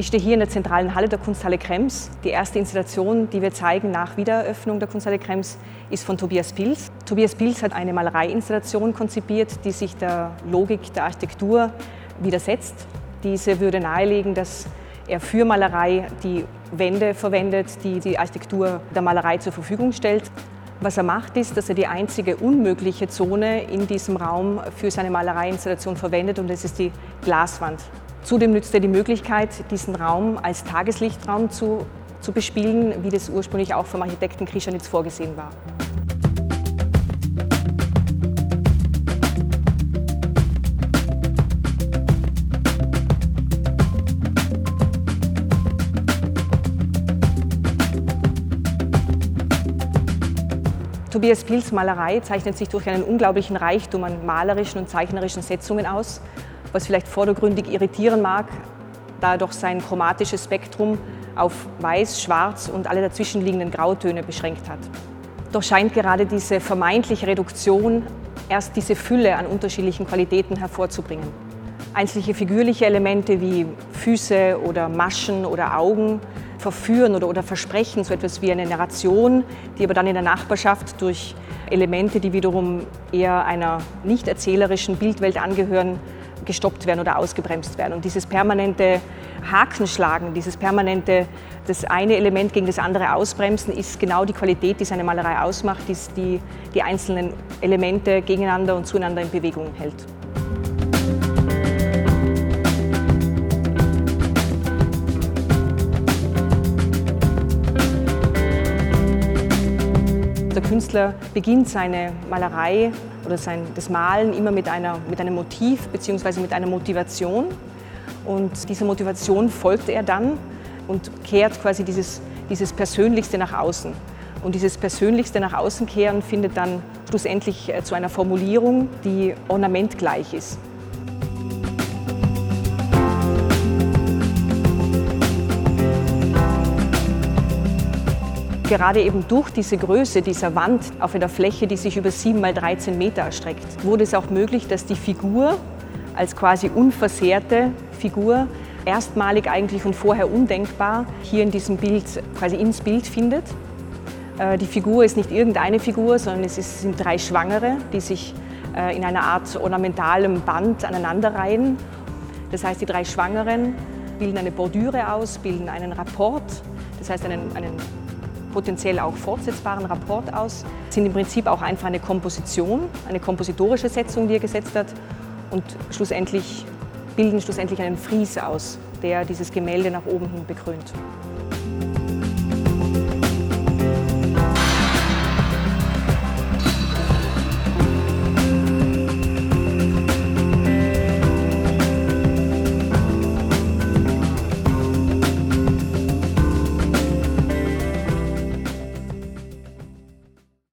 Ich stehe hier in der zentralen Halle der Kunsthalle Krems. Die erste Installation, die wir zeigen nach Wiedereröffnung der Kunsthalle Krems, ist von Tobias Pils. Tobias Pils hat eine Malereiinstallation konzipiert, die sich der Logik der Architektur widersetzt. Diese würde nahelegen, dass er für Malerei die Wände verwendet, die die Architektur der Malerei zur Verfügung stellt. Was er macht, ist, dass er die einzige unmögliche Zone in diesem Raum für seine Malereiinstallation verwendet und das ist die Glaswand. Zudem nützt er die Möglichkeit, diesen Raum als Tageslichtraum zu, zu bespielen, wie das ursprünglich auch vom Architekten Krischanitz vorgesehen war. Tobias Pils Malerei zeichnet sich durch einen unglaublichen Reichtum an malerischen und zeichnerischen Setzungen aus was vielleicht vordergründig irritieren mag, da er doch sein chromatisches Spektrum auf Weiß, Schwarz und alle dazwischenliegenden Grautöne beschränkt hat. Doch scheint gerade diese vermeintliche Reduktion erst diese Fülle an unterschiedlichen Qualitäten hervorzubringen. Einzelne figürliche Elemente wie Füße oder Maschen oder Augen verführen oder, oder versprechen so etwas wie eine Narration, die aber dann in der Nachbarschaft durch Elemente, die wiederum eher einer nicht erzählerischen Bildwelt angehören, gestoppt werden oder ausgebremst werden. Und dieses permanente Hakenschlagen, dieses permanente das eine Element gegen das andere ausbremsen, ist genau die Qualität, die seine Malerei ausmacht, die die, die einzelnen Elemente gegeneinander und zueinander in Bewegung hält. Der Künstler beginnt seine Malerei oder sein, das Malen immer mit, einer, mit einem Motiv bzw. mit einer Motivation. Und dieser Motivation folgt er dann und kehrt quasi dieses, dieses Persönlichste nach außen. Und dieses Persönlichste nach außen kehren findet dann schlussendlich äh, zu einer Formulierung, die ornamentgleich ist. Gerade eben durch diese Größe dieser Wand auf einer Fläche, die sich über 7 mal 13 Meter erstreckt, wurde es auch möglich, dass die Figur als quasi unversehrte Figur erstmalig eigentlich und vorher undenkbar hier in diesem Bild quasi ins Bild findet. Äh, die Figur ist nicht irgendeine Figur, sondern es sind drei Schwangere, die sich äh, in einer Art ornamentalem Band aneinanderreihen. Das heißt, die drei Schwangeren bilden eine Bordüre aus, bilden einen Rapport, das heißt einen, einen potenziell auch fortsetzbaren Rapport aus, sind im Prinzip auch einfach eine Komposition, eine kompositorische Setzung, die er gesetzt hat und schlussendlich bilden schlussendlich einen Fries aus, der dieses Gemälde nach oben hin bekrönt.